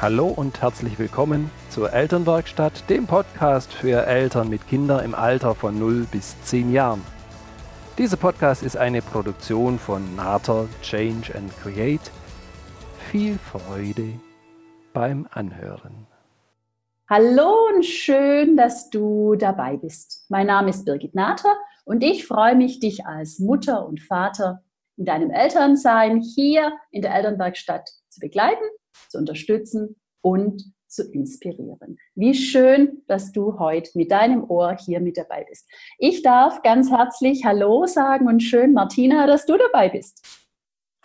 Hallo und herzlich willkommen zur Elternwerkstatt, dem Podcast für Eltern mit Kindern im Alter von 0 bis 10 Jahren. Dieser Podcast ist eine Produktion von Nater Change and Create. Viel Freude beim Anhören. Hallo und schön, dass du dabei bist. Mein Name ist Birgit Nater und ich freue mich, dich als Mutter und Vater in deinem Elternsein hier in der Elternwerkstatt zu begleiten zu unterstützen und zu inspirieren. Wie schön, dass du heute mit deinem Ohr hier mit dabei bist. Ich darf ganz herzlich Hallo sagen und schön, Martina, dass du dabei bist.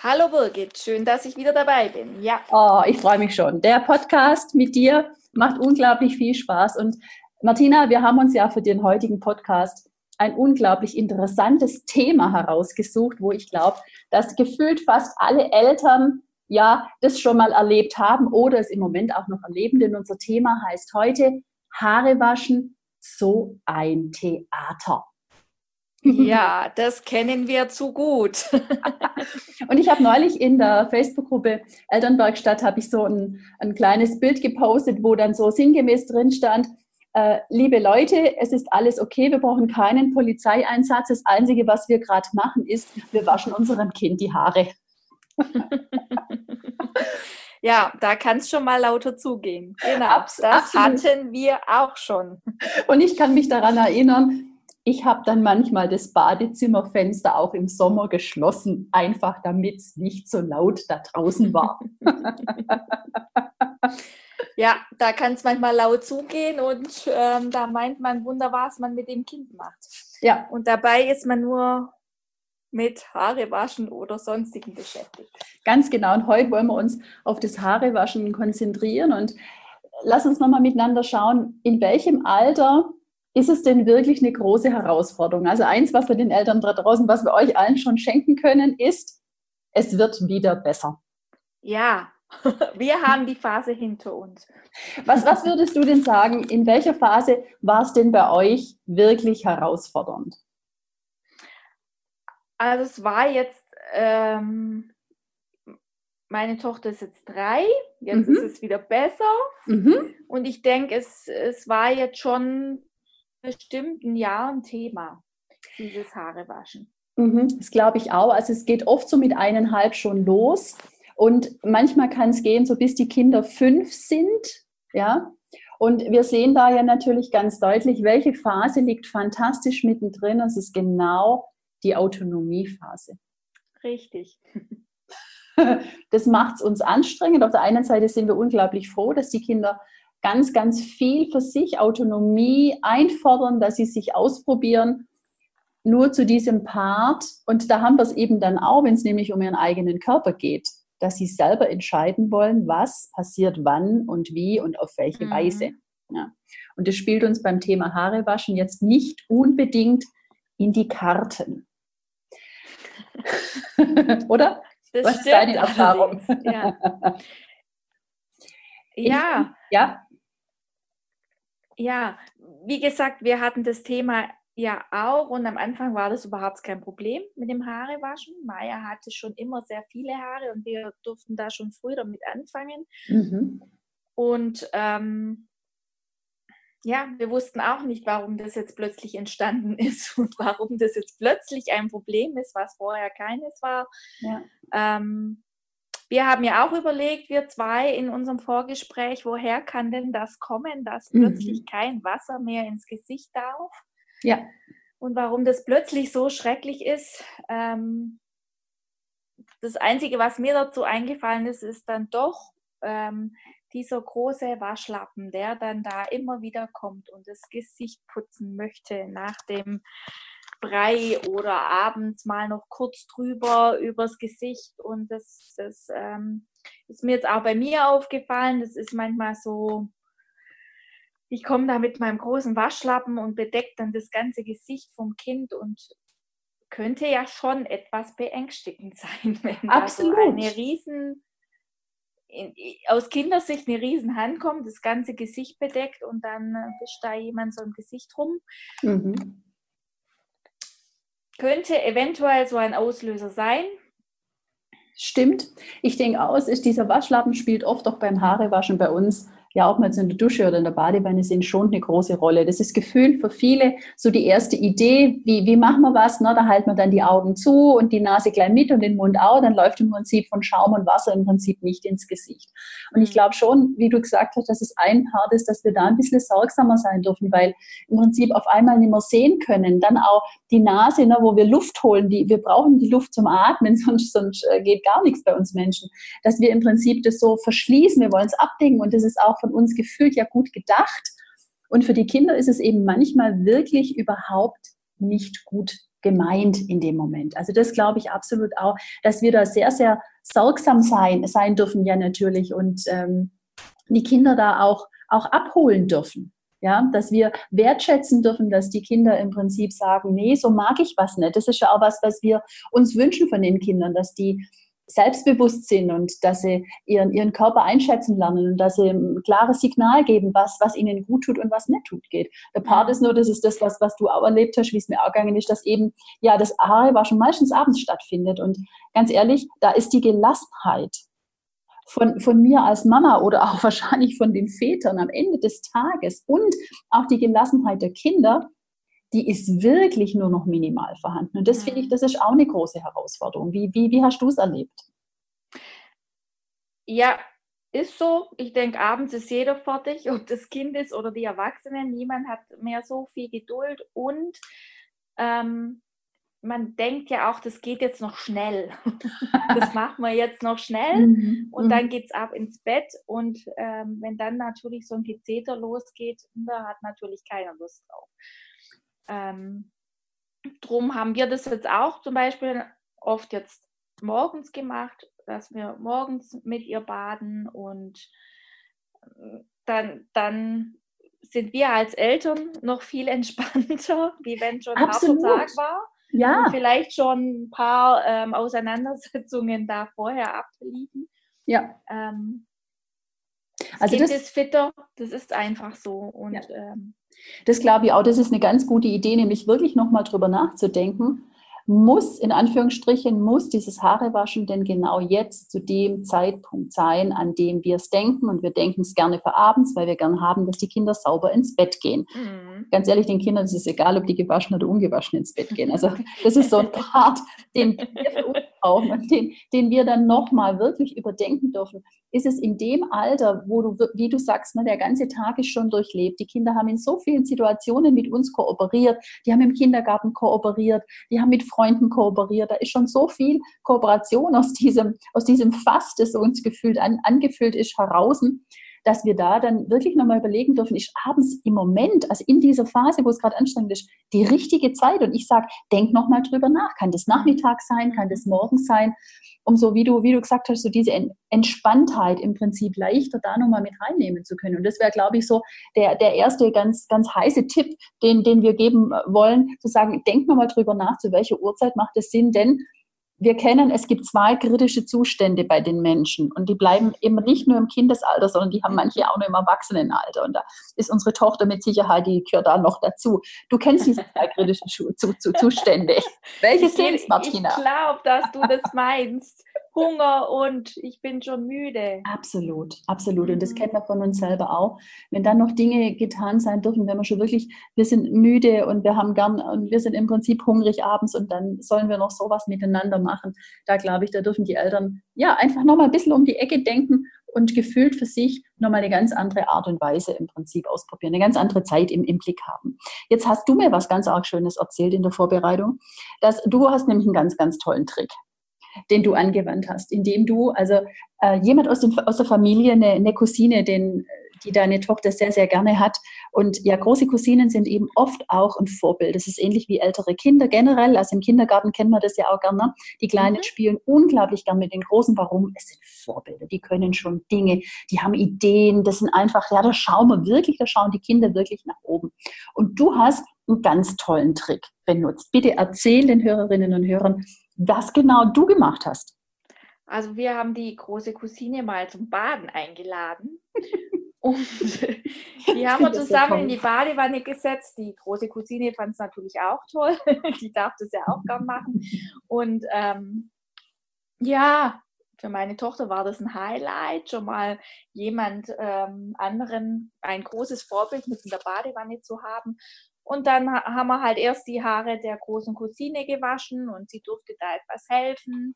Hallo Birgit, schön, dass ich wieder dabei bin. Ja. Oh, ich freue mich schon. Der Podcast mit dir macht unglaublich viel Spaß. Und Martina, wir haben uns ja für den heutigen Podcast ein unglaublich interessantes Thema herausgesucht, wo ich glaube, dass gefühlt fast alle Eltern ja das schon mal erlebt haben oder es im Moment auch noch erleben. Denn unser Thema heißt heute Haare waschen, so ein Theater. Ja, das kennen wir zu gut. und ich habe neulich in der Facebook-Gruppe Elternwerkstatt habe ich so ein, ein kleines Bild gepostet, wo dann so sinngemäß drin stand, äh, liebe Leute, es ist alles okay, wir brauchen keinen Polizeieinsatz. Das Einzige, was wir gerade machen, ist, wir waschen unserem Kind die Haare. ja, da kann es schon mal lauter zugehen. Genau, Abs das absolut. hatten wir auch schon. Und ich kann mich daran erinnern, ich habe dann manchmal das Badezimmerfenster auch im Sommer geschlossen, einfach damit es nicht so laut da draußen war. ja, da kann es manchmal laut zugehen und ähm, da meint man wunder, was man mit dem Kind macht. Ja. Und dabei ist man nur mit Haarewaschen oder sonstigen beschäftigt. Ganz genau. Und heute wollen wir uns auf das Haarewaschen konzentrieren und lass uns nochmal miteinander schauen, in welchem Alter ist es denn wirklich eine große Herausforderung? Also eins, was wir den Eltern da draußen, was wir euch allen schon schenken können, ist, es wird wieder besser. Ja, wir haben die Phase hinter uns. Was, was würdest du denn sagen, in welcher Phase war es denn bei euch wirklich herausfordernd? Also es war jetzt, ähm, meine Tochter ist jetzt drei, jetzt mhm. ist es wieder besser. Mhm. Und ich denke, es, es war jetzt schon bestimmt ein Jahr ein Thema, dieses Haarewaschen. Mhm, das glaube ich auch. Also es geht oft so mit eineinhalb schon los. Und manchmal kann es gehen, so bis die Kinder fünf sind. Ja. Und wir sehen da ja natürlich ganz deutlich, welche Phase liegt fantastisch mittendrin. Es ist genau die Autonomiephase. Richtig. Das macht es uns anstrengend. Auf der einen Seite sind wir unglaublich froh, dass die Kinder ganz, ganz viel für sich Autonomie einfordern, dass sie sich ausprobieren. Nur zu diesem Part, und da haben wir es eben dann auch, wenn es nämlich um ihren eigenen Körper geht, dass sie selber entscheiden wollen, was passiert wann und wie und auf welche mhm. Weise. Ja. Und das spielt uns beim Thema Haare waschen jetzt nicht unbedingt in die Karten. Oder? Das Was ist deine Erfahrung? Ja. ja. ja. Ja, wie gesagt, wir hatten das Thema ja auch und am Anfang war das überhaupt kein Problem mit dem Haarewaschen. Maya hatte schon immer sehr viele Haare und wir durften da schon früh damit anfangen. Mhm. Und ähm, ja, wir wussten auch nicht, warum das jetzt plötzlich entstanden ist und warum das jetzt plötzlich ein Problem ist, was vorher keines war. Ja. Ähm, wir haben ja auch überlegt, wir zwei in unserem Vorgespräch, woher kann denn das kommen, dass mhm. plötzlich kein Wasser mehr ins Gesicht darf? Ja. Und warum das plötzlich so schrecklich ist. Ähm, das Einzige, was mir dazu eingefallen ist, ist dann doch, ähm, dieser große Waschlappen, der dann da immer wieder kommt und das Gesicht putzen möchte nach dem Brei oder abends mal noch kurz drüber übers Gesicht. Und das, das ähm, ist mir jetzt auch bei mir aufgefallen. Das ist manchmal so, ich komme da mit meinem großen Waschlappen und bedecke dann das ganze Gesicht vom Kind und könnte ja schon etwas beängstigend sein, wenn Absolut. da so eine riesen in, aus Kindersicht eine riesen Hand kommt, das ganze Gesicht bedeckt und dann äh, wischt da jemand so im Gesicht rum. Mhm. Könnte eventuell so ein Auslöser sein. Stimmt. Ich denke auch, es ist dieser Waschlappen spielt oft auch beim Haarewaschen bei uns ja auch mal so in der Dusche oder in der Badewanne sind, schon eine große Rolle. Das ist gefühlt für viele so die erste Idee, wie, wie machen wir was? Ne? Da halten wir dann die Augen zu und die Nase gleich mit und den Mund auch. Dann läuft im Prinzip von Schaum und Wasser im Prinzip nicht ins Gesicht. Und ich glaube schon, wie du gesagt hast, dass es ein Part ist, dass wir da ein bisschen sorgsamer sein dürfen, weil im Prinzip auf einmal nicht mehr sehen können. Dann auch die Nase, ne, wo wir Luft holen, die, wir brauchen die Luft zum Atmen, sonst, sonst äh, geht gar nichts bei uns Menschen. Dass wir im Prinzip das so verschließen, wir wollen es abdecken und das ist auch von uns gefühlt ja gut gedacht. Und für die Kinder ist es eben manchmal wirklich überhaupt nicht gut gemeint in dem Moment. Also das glaube ich absolut auch, dass wir da sehr, sehr sorgsam sein, sein dürfen ja natürlich und ähm, die Kinder da auch, auch abholen dürfen. Ja, dass wir wertschätzen dürfen, dass die Kinder im Prinzip sagen, nee, so mag ich was nicht. Das ist ja auch was, was wir uns wünschen von den Kindern, dass die selbstbewusst sind und dass sie ihren, ihren Körper einschätzen lernen und dass sie ein klares Signal geben, was, was ihnen gut tut und was nicht tut geht. Der Part ist nur, das ist das, was, was du auch erlebt hast, wie es mir auch gegangen ist, dass eben, ja, das Haarewaschen meistens abends stattfindet und ganz ehrlich, da ist die Gelassenheit von, von mir als Mama oder auch wahrscheinlich von den Vätern am Ende des Tages und auch die Gelassenheit der Kinder, die ist wirklich nur noch minimal vorhanden. Und das finde ich, mhm. das ist auch eine große Herausforderung. Wie, wie, wie hast du es erlebt? Ja, ist so. Ich denke, abends ist jeder fertig, ob das Kind ist oder die Erwachsenen. Niemand hat mehr so viel Geduld und ähm, man denkt ja auch, das geht jetzt noch schnell. das macht man jetzt noch schnell mhm. und dann mhm. geht es ab ins Bett. Und ähm, wenn dann natürlich so ein Gezeter losgeht, da hat natürlich keiner Lust drauf. Ähm, drum haben wir das jetzt auch zum Beispiel oft jetzt morgens gemacht, dass wir morgens mit ihr baden und äh, dann, dann sind wir als Eltern noch viel entspannter, wie wenn schon ein harter Tag war. Ja. Und vielleicht schon ein paar ähm, Auseinandersetzungen da vorher abliefen. Ja. Ähm, das also kind das ist fitter, das ist einfach so. Und ja. ähm, das glaube ich auch, das ist eine ganz gute Idee, nämlich wirklich nochmal drüber nachzudenken. Muss, in Anführungsstrichen, muss dieses Haarewaschen denn genau jetzt zu dem Zeitpunkt sein, an dem wir es denken? Und wir denken es gerne für abends, weil wir gerne haben, dass die Kinder sauber ins Bett gehen. Mhm. Ganz ehrlich, den Kindern ist es egal, ob die gewaschen oder ungewaschen ins Bett gehen. Also das ist so ein Part, den wir für und den, den wir dann nochmal wirklich überdenken dürfen ist es in dem Alter, wo du, wie du sagst, ne, der ganze Tag ist schon durchlebt. Die Kinder haben in so vielen Situationen mit uns kooperiert. Die haben im Kindergarten kooperiert. Die haben mit Freunden kooperiert. Da ist schon so viel Kooperation aus diesem, aus diesem Fass, das uns gefühlt an, angefüllt ist, heraus dass wir da dann wirklich nochmal überlegen dürfen, ist abends im Moment, also in dieser Phase, wo es gerade anstrengend ist, die richtige Zeit. Und ich sage, denk nochmal drüber nach. Kann das Nachmittag sein? Kann das morgens sein? Um so, wie du, wie du gesagt hast, so diese Entspanntheit im Prinzip leichter da nochmal mit reinnehmen zu können. Und das wäre, glaube ich, so der, der erste ganz, ganz heiße Tipp, den, den wir geben wollen, zu sagen, denk nochmal drüber nach, zu welcher Uhrzeit macht es Sinn, denn wir kennen, es gibt zwei kritische Zustände bei den Menschen und die bleiben immer nicht nur im Kindesalter, sondern die haben manche auch nur im Erwachsenenalter. Und da ist unsere Tochter mit Sicherheit, die gehört da noch dazu. Du kennst diese zwei kritischen Zustände. Welche sind es, Martina? Ich glaube, dass du das meinst. Hunger und ich bin schon müde. Absolut, absolut. Und das mhm. kennt man von uns selber auch. Wenn dann noch Dinge getan sein dürfen, wenn wir schon wirklich, wir sind müde und wir haben gern und wir sind im Prinzip hungrig abends und dann sollen wir noch sowas miteinander machen. Da glaube ich, da dürfen die Eltern ja einfach nochmal ein bisschen um die Ecke denken und gefühlt für sich nochmal eine ganz andere Art und Weise im Prinzip ausprobieren, eine ganz andere Zeit im, im Blick haben. Jetzt hast du mir was ganz arg Schönes erzählt in der Vorbereitung, dass du hast nämlich einen ganz, ganz tollen Trick den du angewandt hast, indem du, also äh, jemand aus, dem, aus der Familie, eine, eine Cousine, den, die deine Tochter sehr, sehr gerne hat. Und ja, große Cousinen sind eben oft auch ein Vorbild. Das ist ähnlich wie ältere Kinder generell. Also im Kindergarten kennt man das ja auch gerne. Die Kleinen mhm. spielen unglaublich gern mit den Großen. Warum? Es sind Vorbilder. Die können schon Dinge, die haben Ideen. Das sind einfach, ja, da schauen wir wirklich, da schauen die Kinder wirklich nach oben. Und du hast einen ganz tollen Trick benutzt. Bitte erzähl den Hörerinnen und Hörern, was genau du gemacht hast. Also wir haben die große Cousine mal zum Baden eingeladen. Und die haben wir zusammen in die Badewanne gesetzt. Die große Cousine fand es natürlich auch toll. die darf das ja auch gern machen. Und ähm, Ja, für meine Tochter war das ein Highlight, schon mal jemand ähm, anderen, ein großes Vorbild mit in der Badewanne zu haben. Und dann haben wir halt erst die Haare der großen Cousine gewaschen und sie durfte da etwas helfen.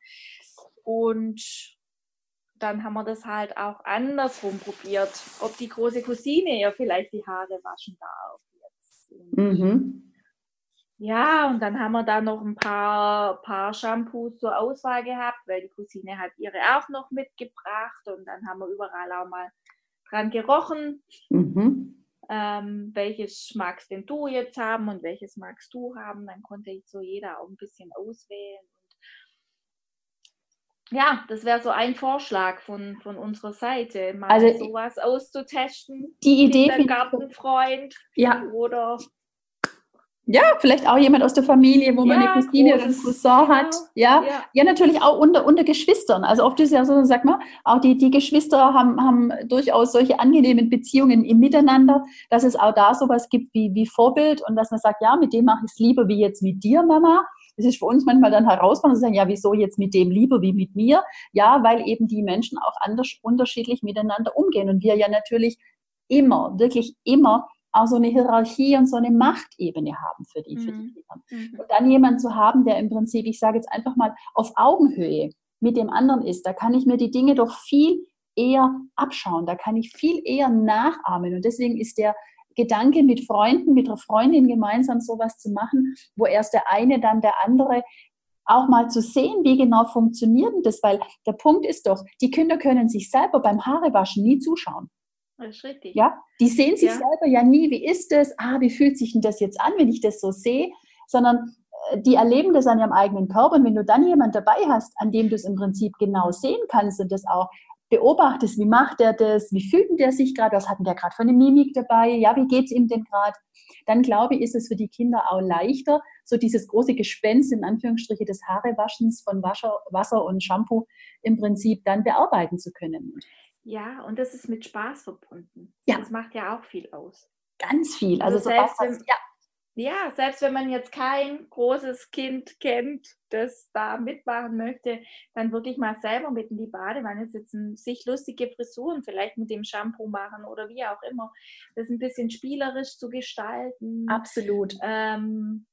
Und dann haben wir das halt auch andersrum probiert, ob die große Cousine ihr vielleicht die Haare waschen darf. Jetzt. Mhm. Ja, und dann haben wir da noch ein paar, paar Shampoos zur Auswahl gehabt, weil die Cousine hat ihre auch noch mitgebracht und dann haben wir überall auch mal dran gerochen. Mhm. Ähm, welches magst denn du jetzt haben und welches magst du haben? Dann konnte ich so jeder auch ein bisschen auswählen. Und ja, das wäre so ein Vorschlag von, von unserer Seite, mal also, sowas auszutesten. Die Idee. Gartenfreund ja. oder ja, vielleicht auch jemand aus der Familie, wo man ja, eine Cousine oder einen Cousin hat. Ja, ja, ja. natürlich auch unter, unter Geschwistern. Also oft ist ja so, sag mal, auch die, die Geschwister haben, haben durchaus solche angenehmen Beziehungen im Miteinander, dass es auch da sowas gibt wie, wie Vorbild und dass man sagt, ja, mit dem mache ich es lieber wie jetzt mit dir, Mama. Das ist für uns manchmal dann herausfordernd zu sagen, ja, wieso jetzt mit dem lieber wie mit mir? Ja, weil eben die Menschen auch anders, unterschiedlich miteinander umgehen und wir ja natürlich immer, wirklich immer auch so eine Hierarchie und so eine Machtebene haben für die, mhm. für die mhm. Kinder. Mhm. Und dann jemand zu haben, der im Prinzip, ich sage jetzt einfach mal, auf Augenhöhe mit dem anderen ist, da kann ich mir die Dinge doch viel eher abschauen, da kann ich viel eher nachahmen. Und deswegen ist der Gedanke, mit Freunden, mit einer Freundin gemeinsam sowas zu machen, wo erst der eine, dann der andere, auch mal zu sehen, wie genau funktioniert das, weil der Punkt ist doch, die Kinder können sich selber beim Haarewaschen nie zuschauen. Das ist richtig. Ja, die sehen sich ja. selber ja nie, wie ist das, ah, wie fühlt sich denn das jetzt an, wenn ich das so sehe, sondern äh, die erleben das an ihrem eigenen Körper. Und wenn du dann jemand dabei hast, an dem du es im Prinzip genau sehen kannst und das auch beobachtest, wie macht er das, wie fühlt denn der sich gerade, was hat denn der gerade für eine Mimik dabei, ja, wie geht es ihm denn gerade, dann glaube ich, ist es für die Kinder auch leichter, so dieses große Gespenst in Anführungsstriche des Haarewaschens von Wasser, Wasser und Shampoo im Prinzip dann bearbeiten zu können. Ja, und das ist mit Spaß verbunden. Ja. Das macht ja auch viel aus. Ganz viel. Also, also selbst, wenn, ja. ja, selbst wenn man jetzt kein großes Kind kennt, das da mitmachen möchte, dann wirklich mal selber mit in die Badewanne sitzen, sich lustige Frisuren vielleicht mit dem Shampoo machen oder wie auch immer. Das ein bisschen spielerisch zu gestalten. Absolut. Ähm,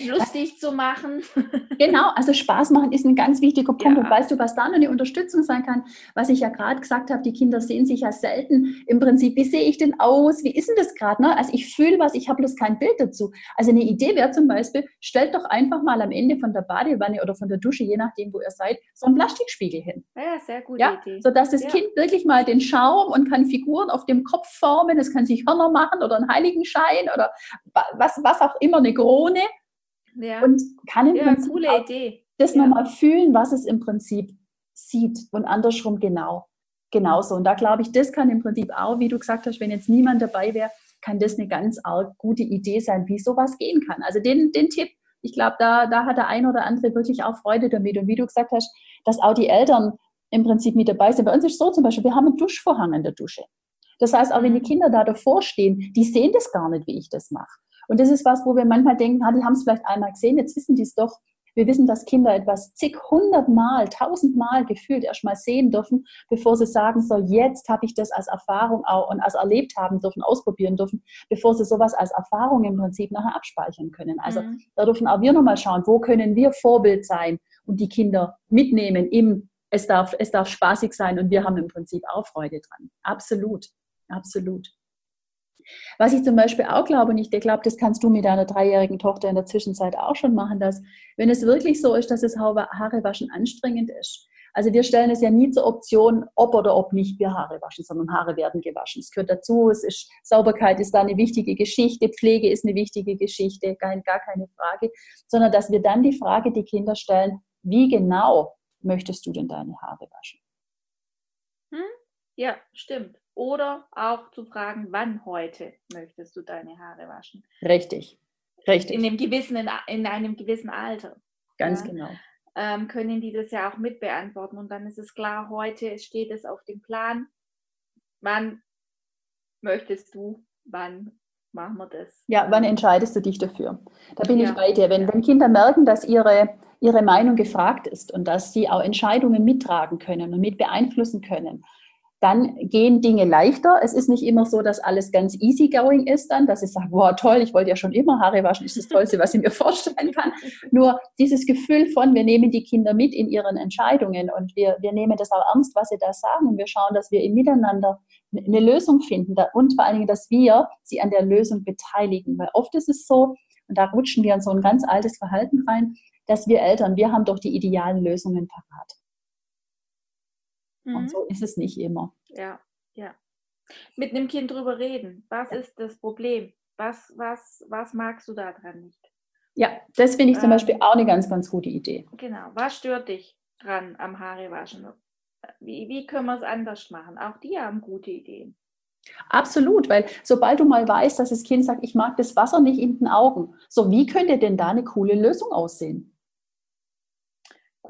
lustig zu machen. Genau, also Spaß machen ist ein ganz wichtiger Punkt. Ja. Und weißt du, was da noch eine Unterstützung sein kann? Was ich ja gerade gesagt habe, die Kinder sehen sich ja selten im Prinzip, wie sehe ich denn aus? Wie ist denn das gerade? Ne? Also ich fühle was, ich habe bloß kein Bild dazu. Also eine Idee wäre zum Beispiel, stellt doch einfach mal am Ende von der Badewanne oder von der Dusche, je nachdem, wo ihr seid, so einen Plastikspiegel hin. Ja, sehr gute ja? Idee. Sodass das ja. Kind wirklich mal den Schaum und kann Figuren auf dem Kopf formen. Es kann sich Hörner machen oder einen Heiligenschein oder was, was auch immer, eine Krone ja. Und kann im ja, Prinzip coole Idee. das ja. nochmal fühlen, was es im Prinzip sieht und andersrum genau. Genauso. Und da glaube ich, das kann im Prinzip auch, wie du gesagt hast, wenn jetzt niemand dabei wäre, kann das eine ganz arg gute Idee sein, wie sowas gehen kann. Also den, den Tipp, ich glaube, da, da hat der ein oder andere wirklich auch Freude damit. Und wie du gesagt hast, dass auch die Eltern im Prinzip mit dabei sind. Bei uns ist es so zum Beispiel, wir haben einen Duschvorhang in der Dusche. Das heißt, auch wenn die mhm. Kinder da davor stehen, die sehen das gar nicht, wie ich das mache. Und das ist was, wo wir manchmal denken, ah, die haben es vielleicht einmal gesehen, jetzt wissen die es doch. Wir wissen, dass Kinder etwas zig hundertmal, tausendmal gefühlt erst mal sehen dürfen, bevor sie sagen, so jetzt habe ich das als Erfahrung auch und als erlebt haben dürfen, ausprobieren dürfen, bevor sie sowas als Erfahrung im Prinzip nachher abspeichern können. Also mhm. da dürfen auch wir nochmal schauen, wo können wir Vorbild sein und die Kinder mitnehmen im, es darf, es darf spaßig sein und wir haben im Prinzip auch Freude dran. Absolut, absolut. Was ich zum Beispiel auch glaube, und ich glaube, das kannst du mit deiner dreijährigen Tochter in der Zwischenzeit auch schon machen, dass wenn es wirklich so ist, dass das Haare waschen anstrengend ist, also wir stellen es ja nie zur Option, ob oder ob nicht wir Haare waschen, sondern Haare werden gewaschen. Es gehört dazu, es ist, Sauberkeit ist da eine wichtige Geschichte, Pflege ist eine wichtige Geschichte, gar, gar keine Frage, sondern dass wir dann die Frage die Kinder stellen, wie genau möchtest du denn deine Haare waschen? Hm? Ja, stimmt. Oder auch zu fragen, wann heute möchtest du deine Haare waschen? Richtig, richtig. In, einem gewissen, in einem gewissen Alter. Ganz ja, genau. Ähm, können die das ja auch mit beantworten. Und dann ist es klar, heute steht es auf dem Plan. Wann möchtest du, wann machen wir das? Ja, wann entscheidest du dich dafür? Da bin ja. ich bei dir. Wenn, wenn Kinder merken, dass ihre ihre Meinung gefragt ist und dass sie auch Entscheidungen mittragen können und mit beeinflussen können, dann gehen Dinge leichter. Es ist nicht immer so, dass alles ganz easygoing ist dann, dass ich sage, wow, toll, ich wollte ja schon immer Haare waschen, ist das Tollste, was ich mir vorstellen kann. Nur dieses Gefühl von, wir nehmen die Kinder mit in ihren Entscheidungen und wir, wir nehmen das auch ernst, was sie da sagen und wir schauen, dass wir im Miteinander eine Lösung finden und vor allen Dingen, dass wir sie an der Lösung beteiligen. Weil oft ist es so, und da rutschen wir in so ein ganz altes Verhalten rein, dass wir Eltern, wir haben doch die idealen Lösungen parat. Mhm. Und so ist es nicht immer. Ja, ja. Mit einem Kind drüber reden. Was ja. ist das Problem? Was, was, was magst du daran nicht? Ja, das finde ich zum ähm, Beispiel auch eine ganz, ganz gute Idee. Genau. Was stört dich dran am Haarewaschen? Wie, wie können wir es anders machen? Auch die haben gute Ideen. Absolut, weil sobald du mal weißt, dass das Kind sagt, ich mag das Wasser nicht in den Augen, so wie könnte denn da eine coole Lösung aussehen?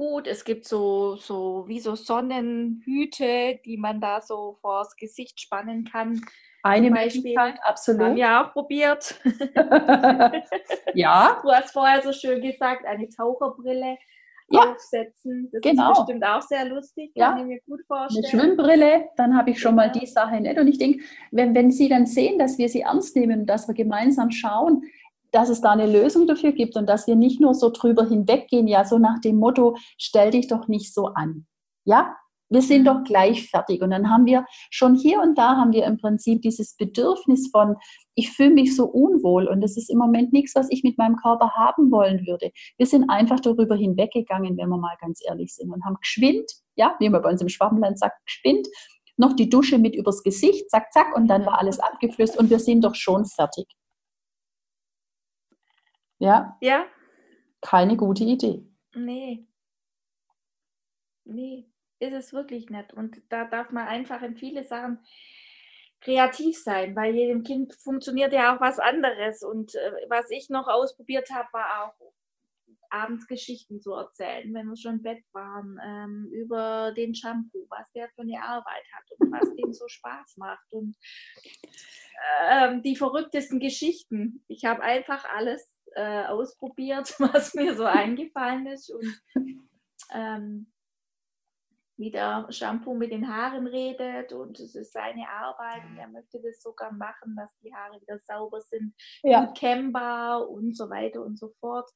Gut. Es gibt so, so wie so Sonnenhüte, die man da so vors Gesicht spannen kann. Eine Möglichkeit, absolut. Haben wir auch probiert. ja. Du hast vorher so schön gesagt, eine Taucherbrille ja. aufsetzen. Das genau. ist bestimmt auch sehr lustig, kann ja. ich mir gut vorstellen. Eine Schwimmbrille, dann habe ich schon genau. mal die Sache nicht. Und ich denke, wenn, wenn Sie dann sehen, dass wir sie ernst nehmen und dass wir gemeinsam schauen, dass es da eine Lösung dafür gibt und dass wir nicht nur so drüber hinweggehen, ja, so nach dem Motto, stell dich doch nicht so an. Ja, wir sind doch gleich fertig. Und dann haben wir schon hier und da haben wir im Prinzip dieses Bedürfnis von, ich fühle mich so unwohl und das ist im Moment nichts, was ich mit meinem Körper haben wollen würde. Wir sind einfach darüber hinweggegangen, wenn wir mal ganz ehrlich sind und haben geschwind, ja, wie man bei uns im Schwabenland sagt, geschwind, noch die Dusche mit übers Gesicht, zack, zack, und dann war alles abgeflößt und wir sind doch schon fertig. Ja? Ja. Keine gute Idee. Nee. Nee, ist es wirklich nicht. Und da darf man einfach in viele Sachen kreativ sein, weil jedem Kind funktioniert ja auch was anderes. Und äh, was ich noch ausprobiert habe, war auch abends Geschichten zu erzählen, wenn wir schon im Bett waren, ähm, über den Shampoo, was der für eine Arbeit hat und was dem so Spaß macht und ähm, die verrücktesten Geschichten. Ich habe einfach alles äh, ausprobiert, was mir so eingefallen ist und ähm, wie der Shampoo mit den Haaren redet und es ist seine Arbeit und er möchte das sogar machen, dass die Haare wieder sauber sind, ja. kennbar und so weiter und so fort.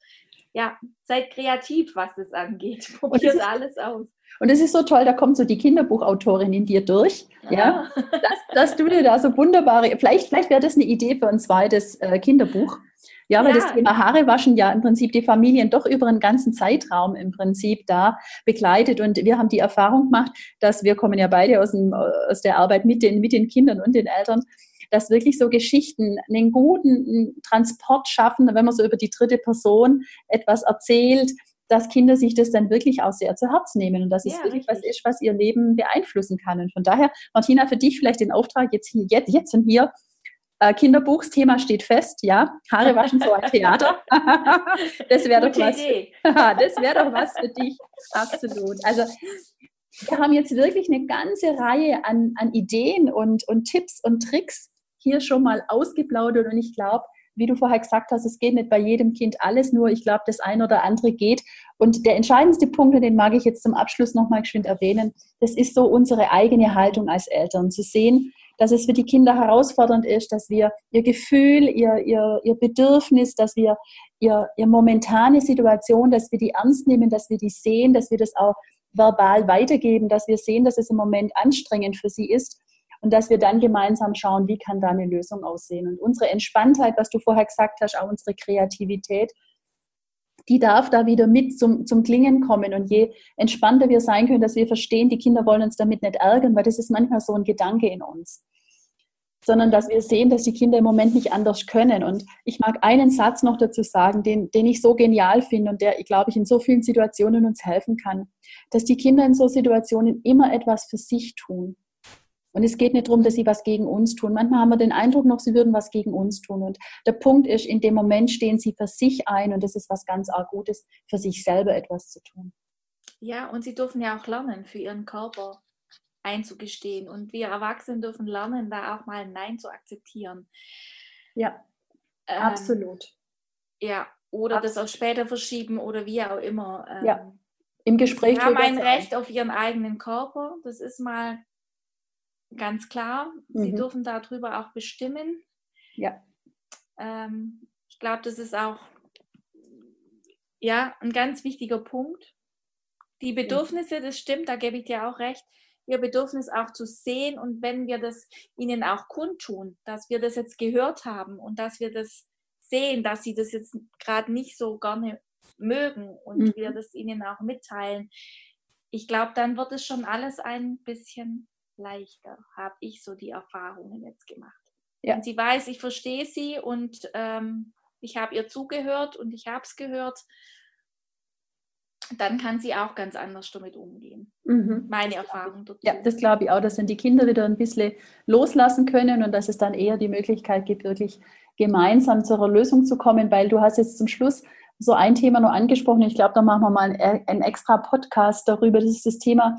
Ja, seid kreativ, was das angeht. Probiert alles aus. Und es ist so toll, da kommt so die Kinderbuchautorin in dir durch, ah. ja, dass, dass, du dir da so wunderbare, vielleicht, vielleicht wäre das eine Idee für ein zweites äh, Kinderbuch. Ja, weil ja. das Thema Haare waschen ja im Prinzip die Familien doch über einen ganzen Zeitraum im Prinzip da begleitet. Und wir haben die Erfahrung gemacht, dass wir kommen ja beide aus, dem, aus der Arbeit mit den, mit den Kindern und den Eltern, dass wirklich so Geschichten einen guten Transport schaffen, wenn man so über die dritte Person etwas erzählt, dass Kinder sich das dann wirklich auch sehr zu Herz nehmen und dass ja, es wirklich richtig. was ist, was ihr Leben beeinflussen kann. Und von daher, Martina, für dich vielleicht den Auftrag jetzt hier, jetzt, jetzt und hier, äh, Kinderbuchsthema steht fest, ja. Haare waschen so ein Theater. das wäre doch was. das wäre doch was für dich. Absolut. Also wir haben jetzt wirklich eine ganze Reihe an, an Ideen und, und Tipps und Tricks hier schon mal ausgeplaudert und ich glaube, wie du vorher gesagt hast, es geht nicht bei jedem Kind alles, nur ich glaube, das eine oder andere geht. Und der entscheidendste Punkt, den mag ich jetzt zum Abschluss nochmal geschwind erwähnen, das ist so unsere eigene Haltung als Eltern, zu sehen, dass es für die Kinder herausfordernd ist, dass wir ihr Gefühl, ihr, ihr, ihr Bedürfnis, dass wir ihr, ihr momentane Situation, dass wir die ernst nehmen, dass wir die sehen, dass wir das auch verbal weitergeben, dass wir sehen, dass es im Moment anstrengend für sie ist und dass wir dann gemeinsam schauen, wie kann da eine Lösung aussehen. Und unsere Entspanntheit, was du vorher gesagt hast, auch unsere Kreativität, die darf da wieder mit zum, zum Klingen kommen. Und je entspannter wir sein können, dass wir verstehen, die Kinder wollen uns damit nicht ärgern, weil das ist manchmal so ein Gedanke in uns. Sondern dass wir sehen, dass die Kinder im Moment nicht anders können. Und ich mag einen Satz noch dazu sagen, den, den ich so genial finde und der, glaube ich, in so vielen Situationen uns helfen kann, dass die Kinder in so Situationen immer etwas für sich tun. Und es geht nicht darum, dass sie was gegen uns tun. Manchmal haben wir den Eindruck noch, sie würden was gegen uns tun. Und der Punkt ist, in dem Moment stehen sie für sich ein und das ist was ganz arg Gutes, für sich selber etwas zu tun. Ja, und sie dürfen ja auch lernen, für ihren Körper einzugestehen. Und wir Erwachsenen dürfen lernen, da auch mal ein Nein zu akzeptieren. Ja, ähm, absolut. Ja, oder das auch später verschieben oder wie auch immer. Ähm, ja. Im Gespräch. Sie haben ein Recht auf ihren eigenen Körper. Das ist mal ganz klar. Sie mhm. dürfen darüber auch bestimmen. Ja. Ähm, ich glaube, das ist auch ja ein ganz wichtiger Punkt. Die Bedürfnisse, das stimmt, da gebe ich dir auch recht, ihr Bedürfnis auch zu sehen und wenn wir das ihnen auch kundtun, dass wir das jetzt gehört haben und dass wir das sehen, dass sie das jetzt gerade nicht so gerne mögen und mhm. wir das ihnen auch mitteilen, ich glaube, dann wird es schon alles ein bisschen leichter, habe ich so die Erfahrungen jetzt gemacht. Ja. Und sie weiß, ich verstehe sie und ähm, ich habe ihr zugehört und ich habe es gehört dann kann sie auch ganz anders damit umgehen. Mhm. Meine Erfahrung dazu. Ja, das glaube ich auch, dass dann die Kinder wieder ein bisschen loslassen können und dass es dann eher die Möglichkeit gibt, wirklich gemeinsam zu einer Lösung zu kommen, weil du hast jetzt zum Schluss so ein Thema nur angesprochen. Ich glaube, da machen wir mal einen, extra Podcast darüber. Das ist das Thema,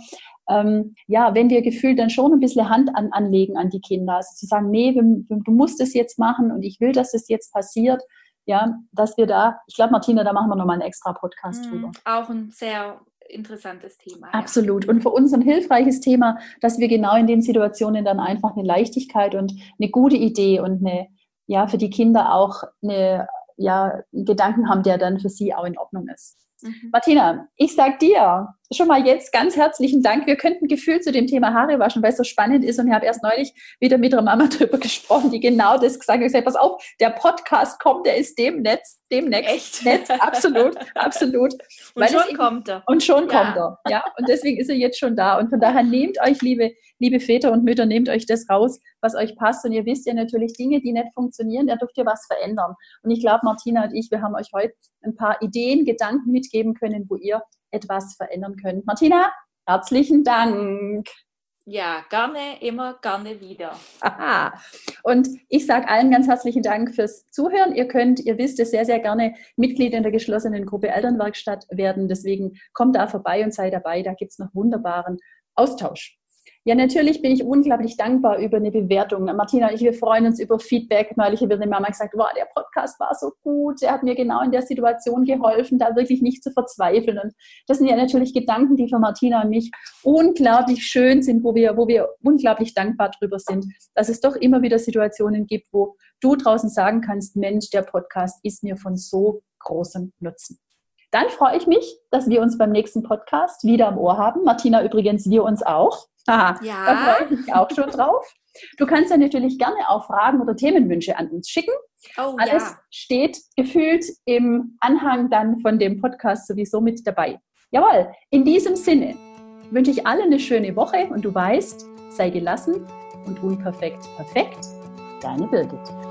ähm, ja, wenn wir gefühlt dann schon ein bisschen Hand an, anlegen an die Kinder. Also zu sagen, nee, du musst es jetzt machen und ich will, dass es jetzt passiert ja, dass wir da, ich glaube, Martina, da machen wir nochmal einen extra Podcast mhm, drüber. Auch ein sehr interessantes Thema. Absolut. Ja. Und für uns ein hilfreiches Thema, dass wir genau in den Situationen dann einfach eine Leichtigkeit und eine gute Idee und eine, ja, für die Kinder auch eine, ja, einen Gedanken haben, der dann für sie auch in Ordnung ist. Mhm. Martina, ich sag dir schon mal jetzt ganz herzlichen Dank. Wir könnten gefühlt zu dem Thema Haare waschen, weil es so spannend ist. Und ich habe erst neulich wieder mit der Mama drüber gesprochen, die genau das gesagt hat. Ich gesagt, pass auf, der Podcast kommt, der ist dem Netz, demnächst. Echt? Netz, absolut, absolut. Und weil schon kommt er. Und schon ja. kommt er. Ja, und deswegen ist er jetzt schon da. Und von daher nehmt euch, liebe, liebe Väter und Mütter, nehmt euch das raus, was euch passt. Und ihr wisst ja natürlich Dinge, die nicht funktionieren, da dürft ihr was verändern. Und ich glaube, Martina und ich, wir haben euch heute ein paar Ideen, Gedanken mitgeben können, wo ihr etwas verändern könnt. Martina, herzlichen Dank. Ja, gerne, immer gerne wieder. Aha. Und ich sage allen ganz herzlichen Dank fürs Zuhören. Ihr könnt, ihr wisst es, sehr, sehr gerne Mitglied in der geschlossenen Gruppe Elternwerkstatt werden. Deswegen kommt da vorbei und sei dabei. Da gibt es noch wunderbaren Austausch. Ja, natürlich bin ich unglaublich dankbar über eine Bewertung. Martina und ich, wir freuen uns über Feedback. Neulich hat eine Mama gesagt, wow, der Podcast war so gut, der hat mir genau in der Situation geholfen, da wirklich nicht zu verzweifeln. Und das sind ja natürlich Gedanken, die für Martina und mich unglaublich schön sind, wo wir, wo wir unglaublich dankbar drüber sind, dass es doch immer wieder Situationen gibt, wo du draußen sagen kannst, Mensch, der Podcast ist mir von so großem Nutzen. Dann freue ich mich, dass wir uns beim nächsten Podcast wieder am Ohr haben. Martina übrigens, wir uns auch. Aha, ja. da freue ich mich auch schon drauf. Du kannst ja natürlich gerne auch Fragen oder Themenwünsche an uns schicken. Oh, Alles ja. steht gefühlt im Anhang dann von dem Podcast sowieso mit dabei. Jawohl, in diesem Sinne wünsche ich allen eine schöne Woche und du weißt, sei gelassen und unperfekt perfekt. Deine Birgit.